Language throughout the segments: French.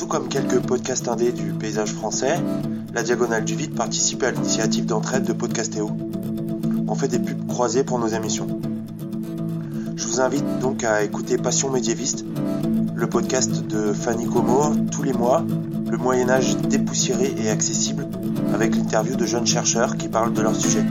Tout comme quelques podcasts indés du paysage français, la Diagonale du Vide participe à l'initiative d'entraide de Podcastéo. On fait des pubs croisées pour nos émissions. Je vous invite donc à écouter Passion médiéviste, le podcast de Fanny Como tous les mois, le Moyen Âge dépoussiéré et accessible, avec l'interview de jeunes chercheurs qui parlent de leur sujet.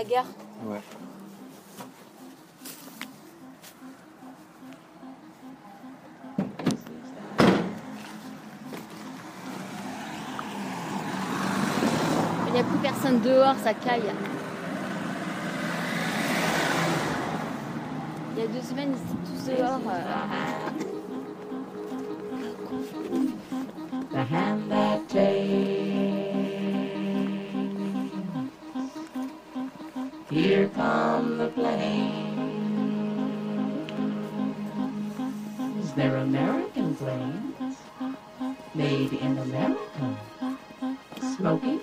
La gare. Ouais. Il n'y a plus personne dehors, ça caille. Il y a deux semaines, ils étaient tous dehors. euh. Come the planes. They're American planes, made in America. Smoking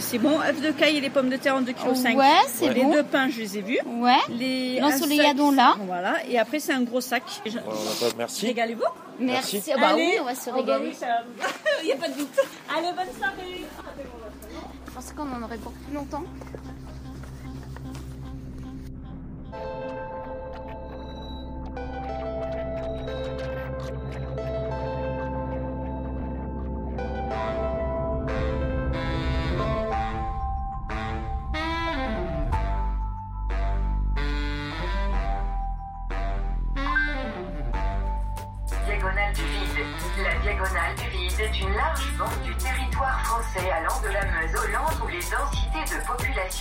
C'est bon. œufs de caille et les pommes de terre en 2,5 kg. Ouais, c'est Les bon. deux pains, je les ai vus. Ouais. Les yadons, là. Voilà. Et après, c'est un gros sac. Merci. Régalez-vous. Merci. Merci. Ah bah Allez. oui, on va se Oh bah régaler. oui, ça- Il n'y a pas de doute. Allez, bonne soirée. Je pensais qu'on en aurait pour plus longtemps.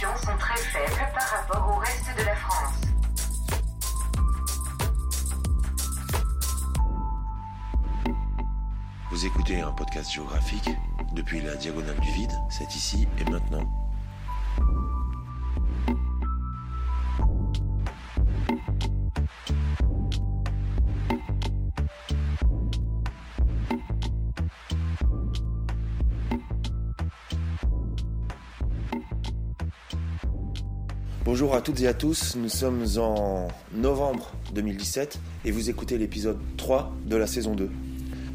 Sont très faibles par rapport au reste de la France. Vous écoutez un podcast géographique depuis la Diagonale du Vide, c'est ici et maintenant. Bonjour à toutes et à tous, nous sommes en novembre 2017 et vous écoutez l'épisode 3 de la saison 2.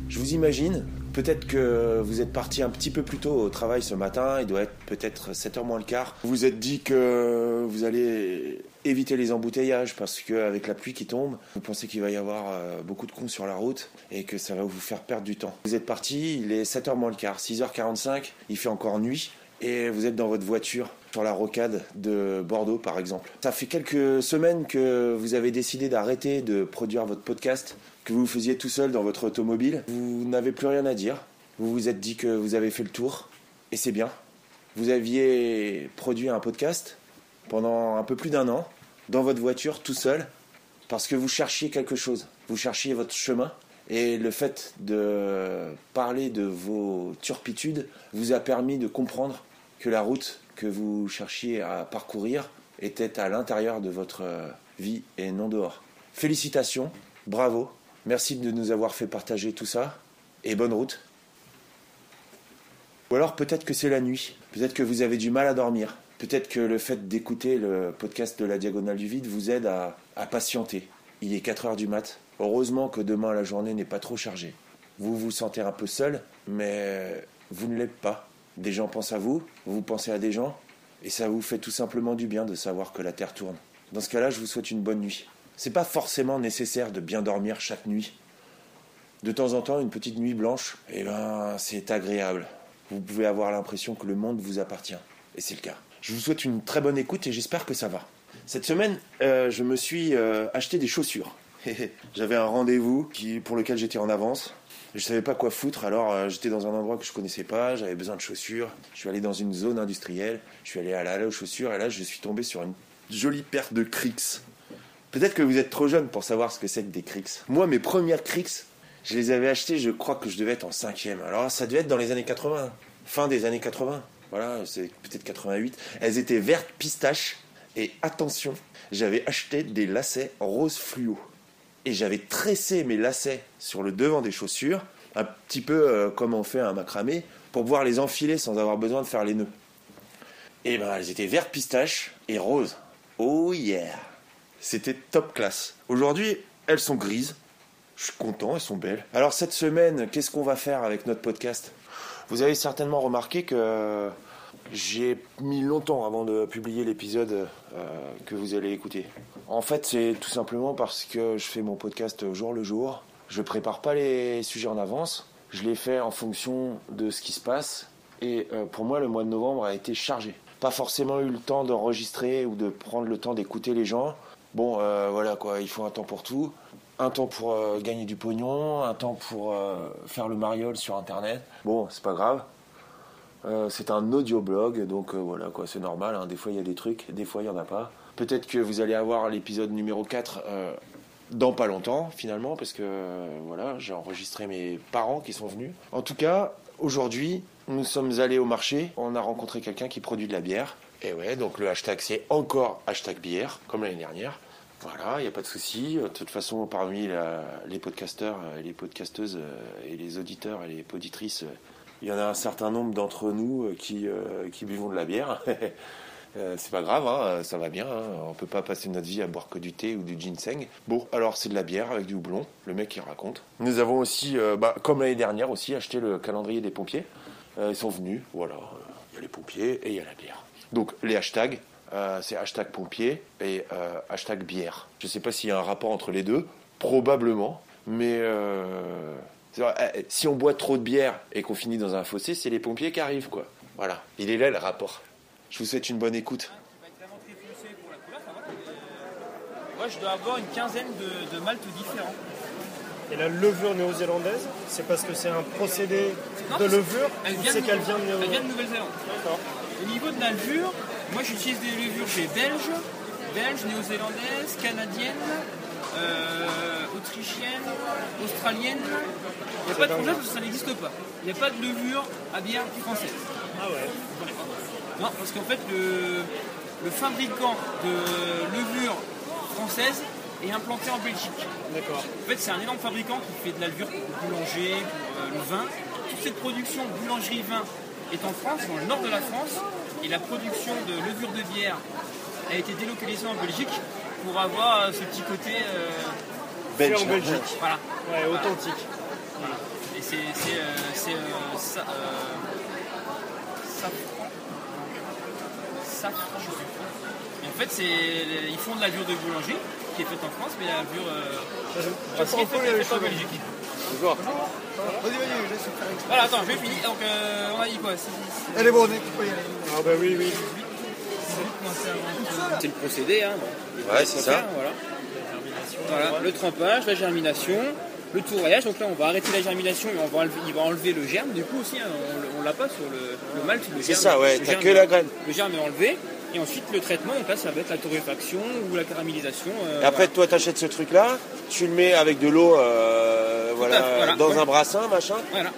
Je vous imagine, peut-être que vous êtes parti un petit peu plus tôt au travail ce matin, il doit être peut-être 7h moins le quart. Vous vous êtes dit que vous allez éviter les embouteillages parce qu'avec la pluie qui tombe, vous pensez qu'il va y avoir euh, beaucoup de cons sur la route et que ça va vous faire perdre du temps. Vous êtes parti, il est 7h moins le quart, 6h45, il fait encore nuit et vous êtes dans votre voiture sur la rocade de Bordeaux par exemple. Ça fait quelques semaines que vous avez décidé d'arrêter de produire votre podcast, que vous faisiez tout seul dans votre automobile. Vous n'avez plus rien à dire. Vous vous êtes dit que vous avez fait le tour et c'est bien. Vous aviez produit un podcast pendant un peu plus d'un an dans votre voiture tout seul parce que vous cherchiez quelque chose. Vous cherchiez votre chemin et le fait de parler de vos turpitudes vous a permis de comprendre que la route que vous cherchiez à parcourir était à l'intérieur de votre euh, vie et non dehors. Félicitations, bravo, merci de nous avoir fait partager tout ça et bonne route. Ou alors peut-être que c'est la nuit, peut-être que vous avez du mal à dormir, peut-être que le fait d'écouter le podcast de la Diagonale du Vide vous aide à, patienter. Il est 4 heures du mat. Heureusement que demain la journée n'est pas trop chargée. Vous vous sentez un peu seul, mais vous ne l'êtes pas. Des gens pensent à vous, vous pensez à des gens, et ça vous fait tout simplement du bien de savoir que la Terre tourne. Dans ce cas-là, je vous souhaite une bonne nuit. C'est pas forcément nécessaire de bien dormir chaque nuit. De temps en temps, une petite nuit blanche, eh ben, c'est agréable. Vous pouvez avoir l'impression que le monde vous appartient. Et c'est le cas. Je vous souhaite une très bonne écoute et j'espère que ça va. Cette semaine, euh, je me suis euh, acheté des chaussures. J'avais un rendez-vous pour lequel j'étais en avance. Je savais pas quoi foutre, alors euh, j'étais dans un endroit que je connaissais pas, j'avais besoin de chaussures. Je suis allé dans une zone industrielle, je suis allé à l'allée aux chaussures et là je suis tombé sur une jolie paire de Crix. Peut-être que vous êtes trop jeune pour savoir ce que c'est que des Crix. Moi, mes premières Crix, je les avais achetées, je crois que je devais être en cinquième. Alors ça devait être dans les années 80, fin des années 80. Voilà, c'est peut-être 88. Elles étaient vertes pistache et attention, j'avais acheté des lacets rose fluo j'avais tressé mes lacets sur le devant des chaussures, un petit peu euh, comme on fait un macramé, pour pouvoir les enfiler sans avoir besoin de faire les nœuds. Et ben elles étaient vertes pistache et roses. Oh yeah C'était top classe. Aujourd'hui, elles sont grises. Je suis content, elles sont belles. Alors cette semaine, qu'est-ce qu'on va faire avec notre podcast? Vous avez certainement remarqué que j'ai mis longtemps avant de publier l'épisode euh, que vous allez écouter. En fait, c'est tout simplement parce que je fais mon podcast jour le jour. Je prépare pas les sujets en avance. Je les fais en fonction de ce qui se passe. Et euh, pour moi, le mois de novembre a été chargé. Pas forcément eu le temps d'enregistrer ou de prendre le temps d'écouter les gens. Bon, euh, voilà quoi, il faut un temps pour tout. Un temps pour gagner du pognon, un temps pour faire le mariole sur internet. Bon, c'est pas grave. Euh, c'est un audioblog, donc euh, voilà quoi, c'est normal. hein. Des fois il y a des trucs, des fois il y en a pas. Peut-être que vous allez avoir l'épisode numéro 4 euh, dans pas longtemps finalement, parce que voilà, j'ai enregistré mes parents qui sont venus. En tout cas, aujourd'hui, nous sommes allés au marché, on a rencontré quelqu'un qui produit de la bière. Et ouais, donc le hashtag c'est encore hashtag bière, comme l'année dernière. Voilà, il n'y a pas de souci. De toute façon, parmi les podcasteurs et les podcasteuses et les auditeurs et les poditrices, il y en a un certain nombre d'entre nous euh, qui, euh, qui buvons de la bière. Euh, c'est pas grave, hein, ça va bien. hein. On peut pas passer notre vie à boire que du thé ou du ginseng. Bon, alors c'est de la bière avec du houblon. Le mec il raconte. Nous avons aussi, bah, comme l'année dernière aussi, acheté le calendrier des pompiers. Ils sont venus. Voilà, il y a les pompiers et il y a la bière. Donc les hashtags, c'est hashtag pompier et hashtag bière. Je sais pas s'il y a un rapport entre les deux, probablement, mais euh, euh, si on boit trop de bière et qu'on finit dans un fossé, c'est les pompiers qui arrivent, quoi. Voilà, il est là le rapport. Je vous souhaite une bonne écoute. Moi, je dois avoir une quinzaine de, de maltes différents. Et la levure néo-zélandaise, c'est parce que c'est un procédé Non, de levure Elle ou vient, c'est de, qu'elle vient de elle vient de Nouvelle-Zélande. D'accord. Au niveau de la levure, moi j'utilise des levures j'ai belges, belges, néo-zélandaises, canadiennes, euh, autrichiennes, australiennes. Il n'y a pas de problème parce que ça n'existe pas. Il n'y a pas de levure à bière française. Ah ouais. Non, parce qu'en fait, le, le fabricant de levure française est implanté en Belgique. D'accord. En fait, c'est un énorme fabricant qui fait de la levure pour le boulanger, pour euh, le vin. Toute cette production boulangerie-vin est en France, dans le nord de la France, et la production de levure de bière a été délocalisée en Belgique pour avoir euh, ce petit côté. euh, Fait en Belgique. voilà. Ouais, authentique. Et c'est. c'est, euh, c'est, euh, ça, euh, je sais. Et en fait, c'est, ils font de la levure de boulangerie qui est faite en France, mais la levure. Euh, brasserie est faite, est faite en Belgique. Voilà, attends, je vais finir. Donc, euh, on a dit quoi? Elle est bonne, tu peux y aller. Ah bah oui, oui. C'est le procédé, hein. Ouais, c'est ça. Voilà. Voilà, le trempage, la germination, le tourrayage. Donc là, on va arrêter la germination et on va enlever, il va enlever le germe. Du coup aussi, hein, on, on l'a pas sur le, le malt. le C'est ça, ouais, t'as que la graine. Le germe est enlevé. Et ensuite, le traitement, donc là, ça va être la torréfaction ou la caramélisation. euh, Et après, toi, t'achètes ce truc-là, tu le mets avec de l'eau, euh, voilà, voilà. dans Ouais. un brassin, machin. Voilà.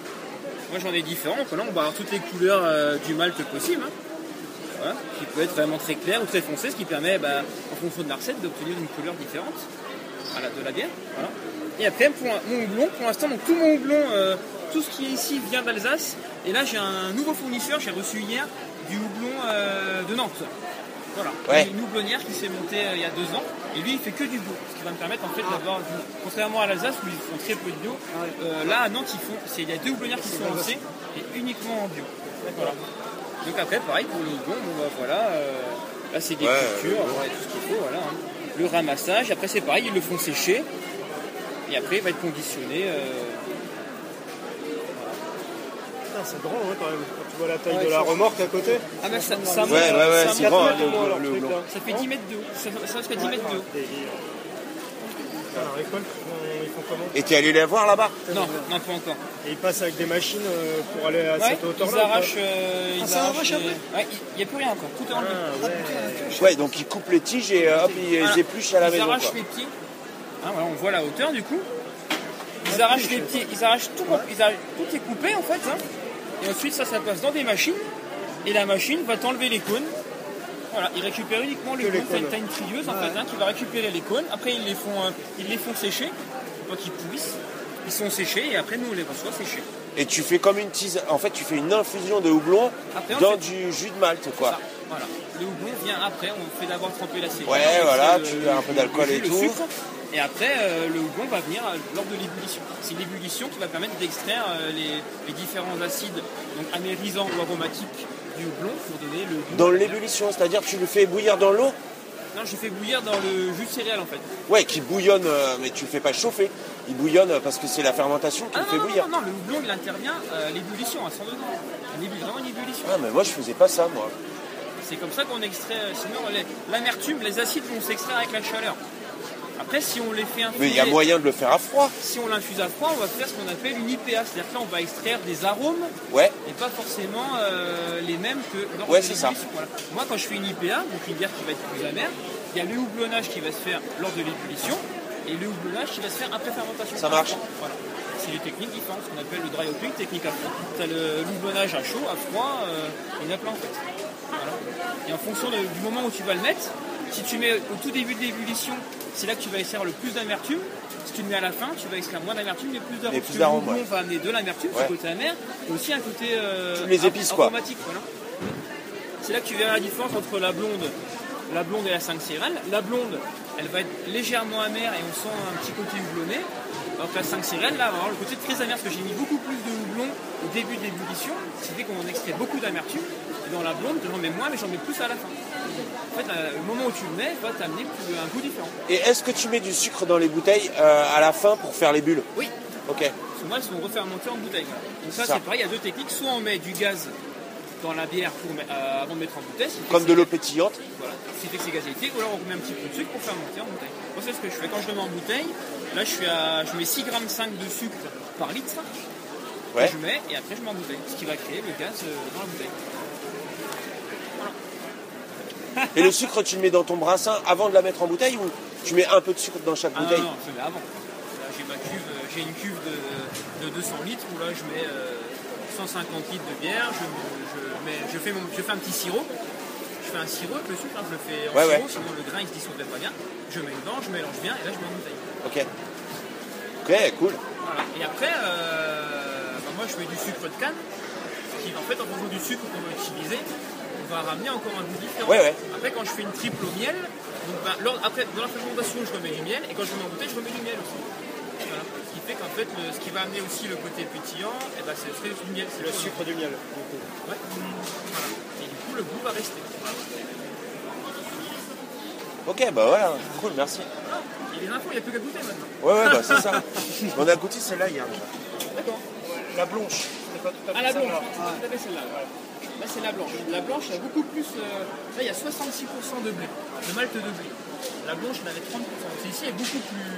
Moi j'en ai différents, donc là on va avoir toutes les couleurs euh, du malt possible. hein. Voilà. Qui peut être vraiment très clair ou très foncé, ce qui permet, bah, en fonction de la recette, d'obtenir une couleur différente voilà, de la bière. Voilà. Et après pour un- mon houblon, pour l'instant, donc tout mon houblon, euh, tout ce qui est ici vient d'Alsace. Et là j'ai un nouveau fournisseur, j'ai reçu hier du houblon euh, de Nantes. Voilà. Ouais. Une houblonnière qui s'est montée euh, il y a deux ans. Et lui, il fait que du bio, ce qui va me permettre en fait d'avoir, du- contrairement à l'Alsace où ils font très peu de bio, euh, là à Nantes, ils font, il y a deux houblonnières qui sont lancées et uniquement en bio. Voilà. Donc après, pareil pour le houblon, bon bah voilà, euh, là c'est des Ouais, cultures, ouais, tout ce qu'il faut, voilà. hein. Le ramassage, après c'est pareil, ils le font sécher et après il va être conditionné. euh, c'est grand ouais, quand même. Quand tu vois la taille Ouais, de la ça- remorque à côté. Ah bah ça, ça monte, Ouais, ouais, ouais, ça là. ça fait 10 mètres de haut, ça, ça jusqu'à 10 mètres de haut. La récolte, euh, ils font comment Et t'es allé les voir là-bas Non, non pas encore. Et ils passent avec des machines euh, pour aller à Ouais, cette hauteur-là ils arrachent, euh, ils ça arrachent arrache les- après Ouais, il n'y a plus rien encore, tout est enlevé. Ah, ouais. Ouais, donc ils coupent les tiges et hop, ils Voilà. les épluchent à la ils maison. arrachent quoi. les pieds. Hein, voilà, on voit la hauteur du coup. Ils arrachent les pieds, ils arrachent tout, ils arrachent- tout est coupé en fait. hein. Et ensuite ça, ça passe dans des machines. Et la machine va t'enlever les cônes. Voilà, ils récupèrent uniquement les cônes. T'as- une trieuse en fait hein, qui va récupérer les cônes. Après ils les font, euh, ils les font sécher. Donc ils pourrissent. Ils sont séchés et après nous on les reçoit séchés. Et tu fais comme une tisane. En fait, tu fais une infusion de houblon Après, on dans fait- du jus de malt, quoi. Ça, voilà. Le houblon vient après, on fait d'abord tremper la céréale. Ouais, on voilà, tu as un peu d'alcool le et le tout. sucre, et après, euh, le houblon va venir euh, lors de l'ébullition. C'est l'ébullition qui va permettre d'extraire euh, les, les différents acides donc amérisants ou aromatiques du houblon pour donner le goût. Dans l'ébullition, c'est-à-dire tu le fais bouillir dans l'eau Non, je fais bouillir dans le jus de céréales en fait. Ouais, qui bouillonne, euh, mais tu le fais pas chauffer. Il bouillonne euh, parce que c'est la fermentation qui Ah le non, fait non, bouillir. non, non, le houblon il intervient à l'ébullition à 100 degrés. Une ébu- vraiment une ébullition. Ah, mais moi je faisais pas ça, moi. C'est comme ça qu'on extrait, euh, sinon les- l'amertume, les acides vont s'extraire avec la chaleur. Après, si on les fait infuser, Mais il y a moyen de le faire à froid. si on l'infuse à froid, on va faire ce qu'on appelle une IPA, c'est-à-dire que là, on va extraire des arômes Ouais, et pas forcément euh, les mêmes que lors Ouais, de c'est ça. Voilà. Moi, quand je fais une IPA, donc une bière qui va être plus amère, il y a le houblonnage qui va se faire lors de l'ébullition et le houblonnage qui va se faire après fermentation. Ça marche. Voilà. C'est des techniques différentes, ce qu'on appelle le dry hopping, technique à froid. Tu as le houblonnage à chaud, à froid, euh, il y en a plein en fait. Voilà. Et en fonction de- du moment où tu vas le mettre, si tu mets au tout début de l'ébullition, c'est là que tu vas extraire le plus d'amertume. Si tu le mets à la fin, tu vas extraire moins d'amertume mais plus d'arôme. Parce plus d'arôme, ouais. va amener de l'amertume, Ouais. ce côté amer, et aussi un côté euh, les épices, quoi. aromatique. Voilà. C'est là que tu verras la différence entre la blonde, la blonde et la 5 céréales. La blonde, elle va être légèrement amère et on sent un petit côté houblonné. Alors que la 5 céréales, là, va avoir le côté très amer parce que j'ai mis beaucoup plus de houblon au début de l'ébullition. Ce qui fait qu'on extrait beaucoup d'amertume. Et dans la blonde, j'en mets moins, mais j'en mets plus à la fin. En fait, euh, le moment où tu le mets, va t'amener un goût différent. Et est-ce que tu mets du sucre dans les bouteilles euh, à la fin pour faire les bulles? Oui, Ok. Parce que moi, elles sont refermentées en bouteille. Donc ça, Ça. c'est pareil, il y a deux techniques. Soit on met du gaz dans la bière pour, euh, avant de mettre en bouteille. Comme de c'est- l'eau pétillante Voilà, ce qui fait que c'est gazéité. Ou alors on met un petit peu de sucre pour faire monter en bouteille. Moi, c'est ce que je fais. Quand je le mets en bouteille, là, je, suis à, je mets 6 grammes 5 de sucre par litre. Ouais. que Je mets et après, je mets en bouteille. Ce qui va créer le gaz dans la bouteille. Et le sucre, tu le mets dans ton brassin avant de la mettre en bouteille ou tu mets un peu de sucre dans chaque Ah non, bouteille non, je le mets avant. Là, j'ai ma cuve, euh, j'ai une cuve de, de 200 litres où là, je mets euh, 150 litres de bière. Je, je mets, je, fais mon, je fais un petit sirop. Je fais un sirop avec le sucre, hein, je le fais en Ouais, sirop, ouais. sinon le grain il se dissoudrait pas bien. Je mets dedans, je mélange bien et là je mets en bouteille. Ok. Ok, cool. Voilà. Et après, euh, bah, moi je mets du sucre de canne, qui en fait en fonction du sucre qu'on va utiliser, va ramener encore un goût différent. Ouais, ouais. Après quand je fais une triple au miel, donc, bah, lors- après dans la fermentation je remets du miel et quand je le mets en bouteille je remets du miel aussi. Voilà. Ce qui fait qu'en fait le- ce qui va amener aussi le côté pétillant, et ben, c'est c'est du miel, c'est Le sucre du miel. du coup. Ouais. Voilà. Et du coup le goût va rester. Ok, bah voilà, cool, merci. Il y a des infos, il n'y a plus qu'à goûter maintenant. Ouais, ouais, bah c'est ça. On a goûté celle-là hier. D'accord. La blanche. Pas tout à fait Ah la blanche, là. c'est tout à fait celle-là. Là c'est la blanche. La blanche il y a beaucoup plus. euh, Là il y a 66% de blé, de malt de blé. La blanche il en avait 30%. C'est ici elle est beaucoup plus.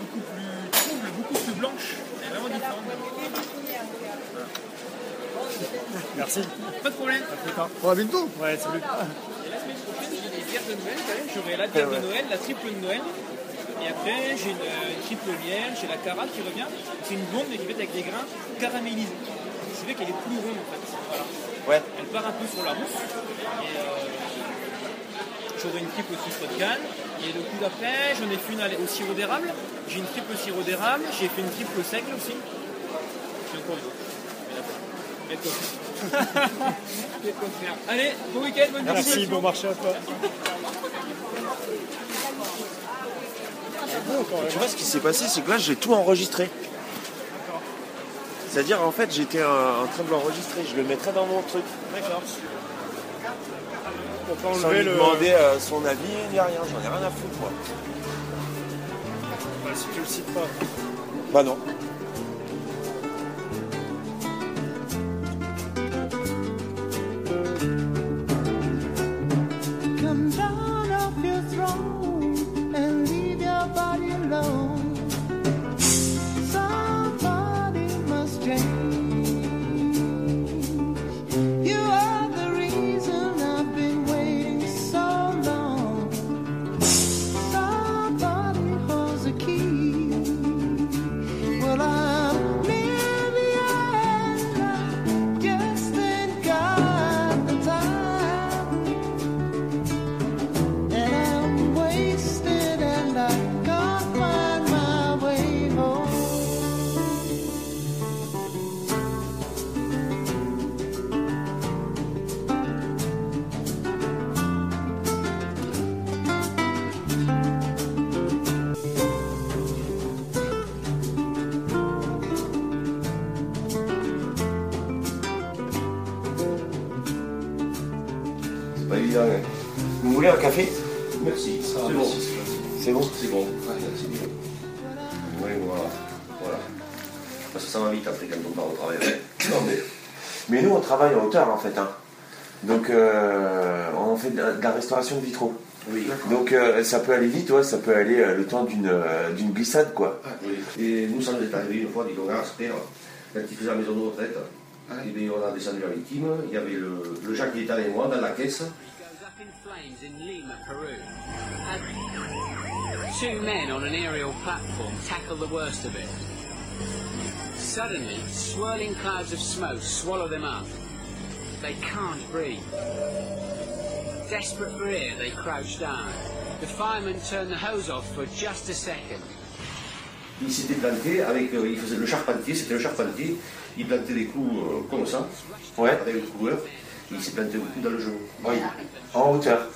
beaucoup plus trouble, beaucoup plus blanche. Elle est vraiment différente. Merci. Pas de problème. Bon, à bientôt. Ouais, salut. Et la semaine prochaine j'ai des bières de Noël quand même. J'aurai la bière de Noël, la triple de Noël. Et après j'ai une, euh, une triple miel, j'ai la cara qui revient. C'est une blonde mais qui est faite avec des grains caramélisés. Qui fait qu'elle est plus ronde en fait. Voilà. Ouais. Elle part un peu sur la rousse. Et euh, j'aurai une triple au sucre de canne. Et le coup d'après, j'en ai fait une au sirop d'érable. J'ai une triple au sirop d'érable. J'ai fait une triple au seigle aussi. J'ai encore une autre. Mais quoi faire? Allez, bon week-end, bonne Merci, continuation. bon marché à toi. tu vois, ce qui s'est passé, c'est que là, j'ai tout enregistré. C'est-à-dire, en fait, j'étais en train de l'enregistrer. Je le mettrais dans mon truc. D'accord. On peut Sans lui le. demander euh, son avis, ni rien. J'en ai rien à foutre, moi. Bah, si tu le cites pas. Bah non. Travaille en hauteur, en fait. hein. Donc, euh, on fait de la, de la restauration de vitraux. Oui. Donc, euh, ça peut aller vite, ouais, ça peut aller euh, le temps d'une euh, d'une glissade, quoi. Oui. Et nous, ça nous est arrivé une fois, dit on père, quand il faisait la maison de retraite, et bien, on a descendu la victime, il y avait le, le Jacques qui était avec moi dans la caisse. goes up in flames in Lima, Peru. And two men on an aerial platform tackle the worst of it. Suddenly, swirling clouds of smoke swallow them up. They can't breathe. Desperate for air, they crouch down. The firemen turn the hose off for just a second. Il s'était planté avec, euh, il faisait le charpentier, c'était le charpentier, il plantait des clous euh, comme ça, Ouais. avec le couleur, il s'est planté le coup dans le genou. Oui. En hauteur.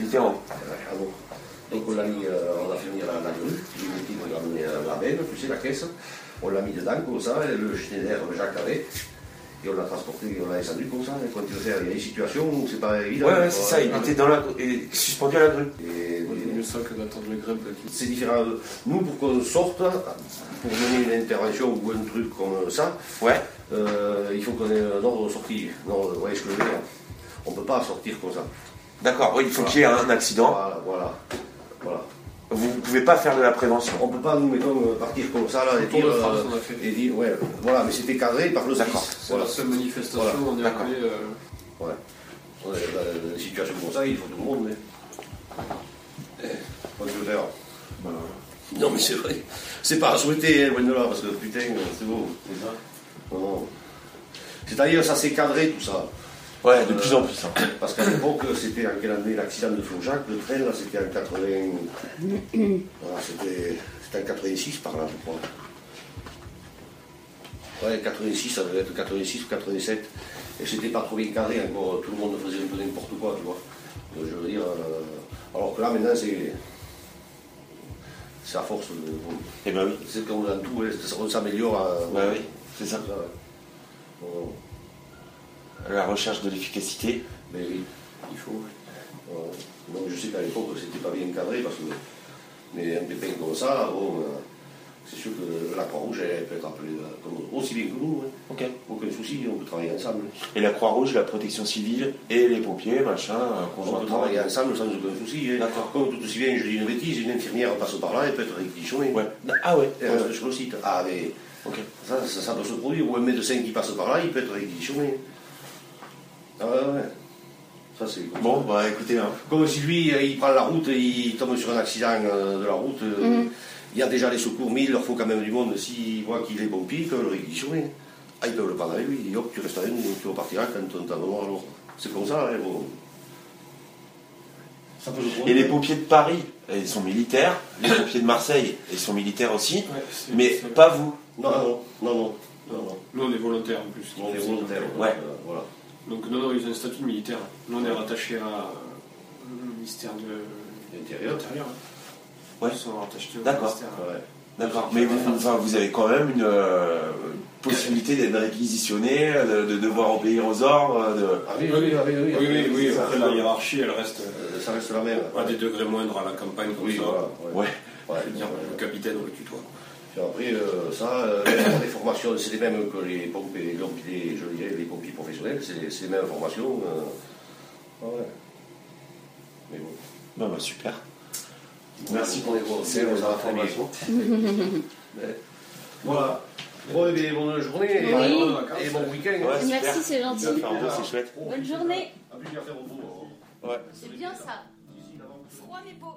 Littéralement. Ah bon. Donc on l'a mis, euh, on a fait venir la, la grue, j'ai mis on a amené euh, la benne, tu sais, la caisse, on l'a mis dedans comme ça, et le Schneider, le Jacques avec, et on l'a transporté, on l'a descendu comme ça, et quand tu veux faire, il y a des situations où c'est pas évident. Ouais, c'est ça. Il était dans la, et suspendu à la grue. Et, mieux ça que d'attendre le grève. c'est différent. Nous, pour qu'on sorte, pour mener une intervention ou un truc comme ça, Ouais. euh, il faut qu'on ait un ordre de sortie. Non, vous voyez ce que je veux dire On ne peut pas sortir comme ça. D'accord. Oui, il faut qu'il y ait un accident. Voilà, voilà. voilà. Vous ne pouvez pas faire de la prévention. On ne peut pas, nous, mettons, euh, partir comme ça, là, et dire, France, euh, on a fait. et dire, ouais, voilà, mais c'était cadré par le D'accord. C'est la seule manifestation, Voilà. on est appelé. euh, Ouais. On est dans une situation comme ça, il faut tout le monde. Mais... Eh, tu veux faire. Non, mais c'est vrai. C'est pas à souhaiter, hein, loin de là, parce que putain, c'est beau. Non, non. C'est-à-dire, ça s'est cadré tout ça. Ouais, de plus en plus. hein. Parce qu'à l'époque, c'était en quelle année l'accident de Faujac, le train, là, c'était en 80. Voilà, c'était en 86 par là, je crois. Ouais, 86, ça devait être 86 ou 87. Et c'était pas trop bien cadré encore, tout le monde faisait un peu n'importe quoi, tu vois. Donc, je veux dire. euh, alors que là, maintenant, c'est. C'est à force de. Eh ben oui. C'est comme dans tout, on s'améliore. à- Ouais, oui. C'est ça. ouais. Bon, La recherche de l'efficacité. mais oui. Il faut. Donc je sais qu'à l'époque c'était pas bien cadré parce que mais un pépin comme ça, bon, euh, c'est sûr que la Croix-Rouge elle peut être appelée euh, aussi bien que nous, hein. Ok. aucun souci, on peut travailler ensemble. Et la Croix-Rouge, la protection civile et les pompiers, machin, euh, On peut travailler ensemble sans aucun souci. hein. D'accord. Comme tout aussi bien, je dis une bêtise, une infirmière passe par là, elle peut être réquisitionnée. Ouais. Ah ouais. Sur le site. Ah mais ça, ça peut se produire, ou un médecin qui passe par là, il peut être réquisitionné. Ah ouais, ouais. Ça c'est Bon, bah écoutez, hein. Comme si lui, euh, il prend la route et il tombe sur un accident euh, de la route, euh, il y a déjà les secours, mais il leur faut quand même du monde. S'ils voient qu'il est pompier, ils peuvent le réquisitionner. Ah, ils peuvent le prendre avec lui. Hop, tu restes avec nous, tu repartiras quand on t'en donnera alors. C'est comme ça, hein, bon. Ça peut se Et les pompiers de Paris, ils sont militaires. Les pompiers de Marseille, ils sont militaires aussi. Ouais, Mais pas vous. Non, non, non, non. non, non. Nous, on est volontaires en plus. On est volontaires. Ouais. euh, voilà. Donc, non, non, ils ont un statut de militaire. Nous, on est rattaché à euh, le ministère de L'intérieur. Ouais. Sans avoir t'acheter au D'accord. ministère. D'accord. Mais vous, enfin, vous avez quand même une euh, possibilité d'être réquisitionné, de, de devoir obéir aux ordres. De... Ah oui, oui, oui, oui, oui. Oui, oui, oui, Ça, après la hiérarchie, elle reste euh, Ça reste la même. à des degrés moindres à la campagne comme Oui, ça. voilà. Ouais. Ouais, Je veux dire, le capitaine, on le tutoie. Après, euh, ça, euh, les formations, c'est les mêmes que les pompiers, les, je dirais, les pompiers professionnels, c'est les, mêmes formations. euh, ah ouais. Mais bon. Bah, super. Merci pour les conseils, aux informations. Voilà. Bon, eh bien, bonne journée et, Oui. et bon week-end. Ouais. Merci, c'est gentil. C'est chouette. Bonne journée. Ouais. C'est bien ça. Froid mais beau.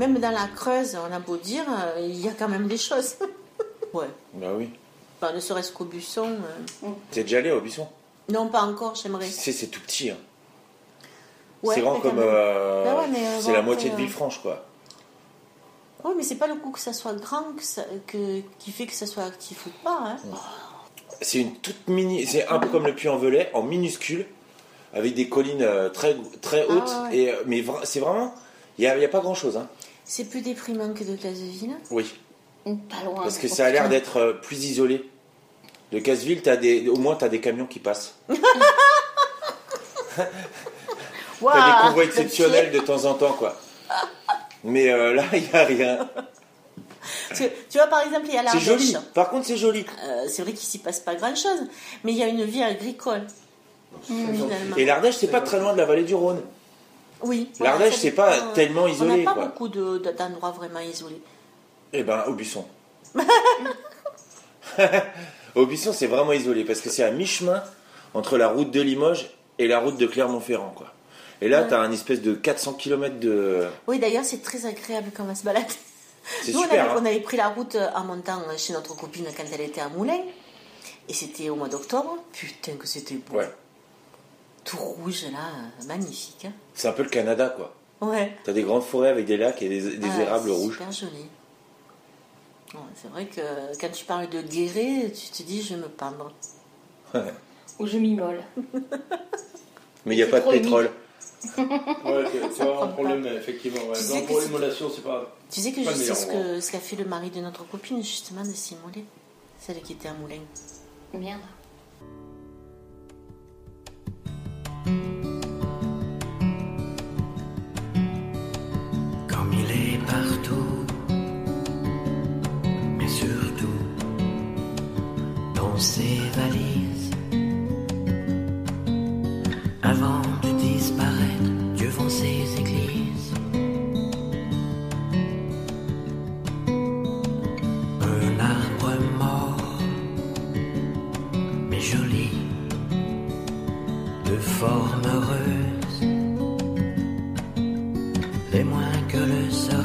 Même dans la Creuse, on a beau dire, euh, il y a quand même des choses. ouais. Bah oui. Enfin, ne serait-ce qu'au buisson. euh. T'es déjà allé au buisson? Non, pas encore, j'aimerais. C'est c'est tout petit. hein. Ouais, c'est grand comme. euh, Bah ouais, mais, euh, c'est bon, la moitié de Villefranche, quoi. Oui, mais c'est pas le coup que ça soit grand que ça- que- qui fait que ça soit actif ou pas. Hein. C'est une toute mini. C'est un peu comme le Puy-en-Velay, en minuscule, avec des collines très, très Ah, hautes. Et, mais vra- c'est vraiment. Il n'y a, y a pas grand-chose. Hein. C'est plus déprimant que de Casseville. Oui. Pas loin. Parce que ça a l'air d'être euh, plus isolé. De Casseville, as des, au moins, tu as des camions qui passent. Tu as des convois exceptionnels de temps en temps, quoi. Mais euh, là, il n'y a rien. Tu, tu vois, par exemple, il y a C'est l'Ardèche. joli. Par contre, c'est joli. Euh, c'est vrai qu'il s'y passe pas grand-chose, mais il y a une vie agricole. Finalement. Et l'Ardèche, c'est pas très loin de la vallée du Rhône. Oui. L'Ardèche, c'est pas euh, tellement isolé, On n'a pas quoi. beaucoup de- de- d'endroits vraiment isolés. Eh ben, au buisson. au buisson, c'est vraiment isolé parce que c'est à mi-chemin entre la route de Limoges et la route de Clermont-Ferrand, quoi. Et là, Ouais. tu as un espèce de 400 km de. Oui, d'ailleurs, c'est très agréable quand on va se balader. C'est Nous, on super, avait, hein. on avait pris la route euh, en montant chez notre copine quand elle était à Moulins. Et c'était au mois d'octobre. Putain, que c'était beau. Ouais. Tout rouge, là, euh, magnifique. hein. C'est un peu le Canada, quoi. Ouais. T'as des grandes forêts avec des lacs et des, des Ah, érables c'est rouges. super joli. Ouais, c'est vrai que quand tu parles de guéret, tu te dis, je vais me pendre. Ou je m'immole. Mais il n'y a pas de pétrole. Ouais, c'est- vraiment un problème, effectivement. Ouais. Tu Donc, que pour l'immolation, c'est pas. Tu sais que je sais ce que ce qu'a fait le mari de notre copine, justement, de s'immoler. Celle qui était à Moulins. Merde. Les moins que le sera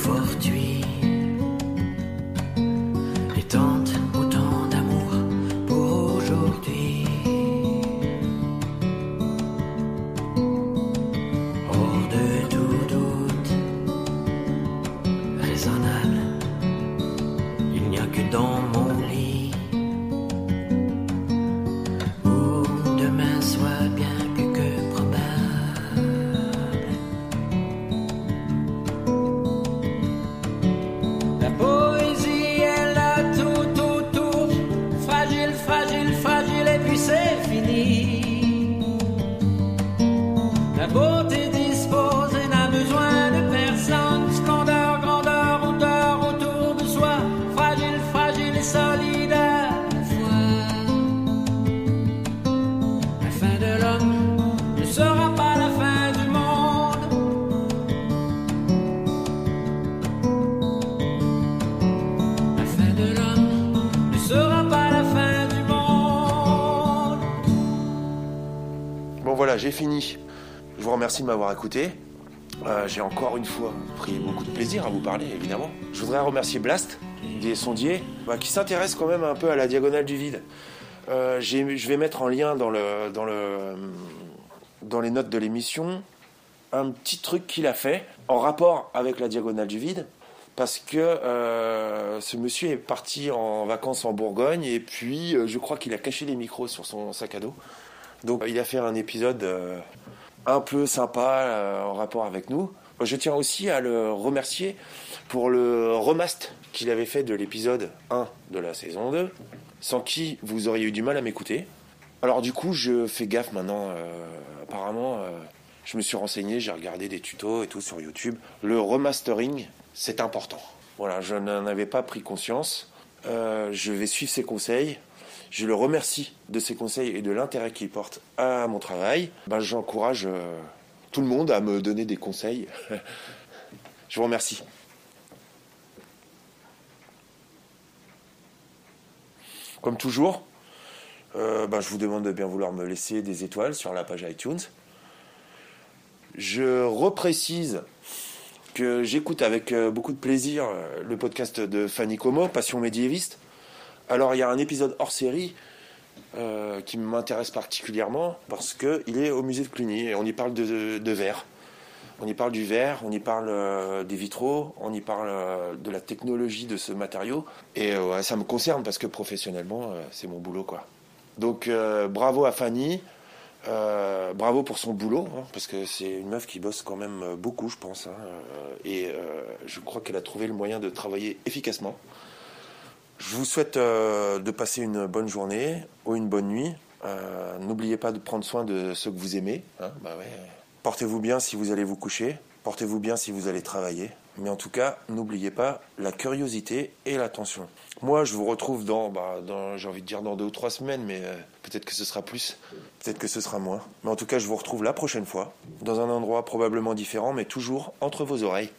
fortuit. J'ai fini. Je vous remercie de m'avoir écouté. Euh, j'ai encore une fois pris beaucoup de plaisir à vous parler, évidemment. Je voudrais remercier Blast, des sondiers, bah, qui s'intéresse quand même un peu à la diagonale du vide. Euh, je vais mettre en lien dans, le, dans, le, dans les notes de l'émission un petit truc qu'il a fait en rapport avec la diagonale du vide. Parce que euh, ce monsieur est parti en vacances en Bourgogne et puis je crois qu'il a caché les micros sur son sac à dos. Donc il a fait un épisode euh, un peu sympa euh, en rapport avec nous. Je tiens aussi à le remercier pour le remast qu'il avait fait de l'épisode 1 de la saison 2, sans qui vous auriez eu du mal à m'écouter. Alors du coup, je fais gaffe maintenant. euh, apparemment, je me suis renseigné, j'ai regardé des tutos et tout sur YouTube. Le remastering, c'est important. Voilà, je n'en avais pas pris conscience. Je vais suivre ses conseils. Je le remercie de ses conseils et de l'intérêt qu'il porte à mon travail. Ben, J'encourage euh, tout le monde à me donner des conseils. je vous remercie. Comme toujours, euh, ben, je vous demande de bien vouloir me laisser des étoiles sur la page iTunes. Je reprécise que j'écoute avec euh, beaucoup de plaisir le podcast de Fanny Como, Passion médiéviste. Alors il y a un épisode hors série euh, qui m'intéresse particulièrement parce qu'il est au musée de Cluny et on y parle de, verre. On y parle du verre, on y parle euh, des vitraux, on y parle euh, de la technologie de ce matériau. Et ça me concerne parce que professionnellement, c'est mon boulot. quoi. Donc bravo à Fanny, bravo pour son boulot, hein, parce que c'est une meuf qui bosse quand même beaucoup, je pense. hein, et je crois qu'elle a trouvé le moyen de travailler efficacement. Je vous souhaite euh, de passer une bonne journée ou une bonne nuit. Euh, N'oubliez pas de prendre soin de ceux que vous aimez. hein, bah ouais. Portez-vous bien si vous allez vous coucher. Portez-vous bien si vous allez travailler. Mais en tout cas, n'oubliez pas la curiosité et l'attention. Moi, je vous retrouve dans, bah, dans j'ai envie de dire dans deux ou trois semaines, mais euh, peut-être que ce sera plus, peut-être que ce sera moins. Mais en tout cas, je vous retrouve la prochaine fois, dans un endroit probablement différent, mais toujours entre vos oreilles.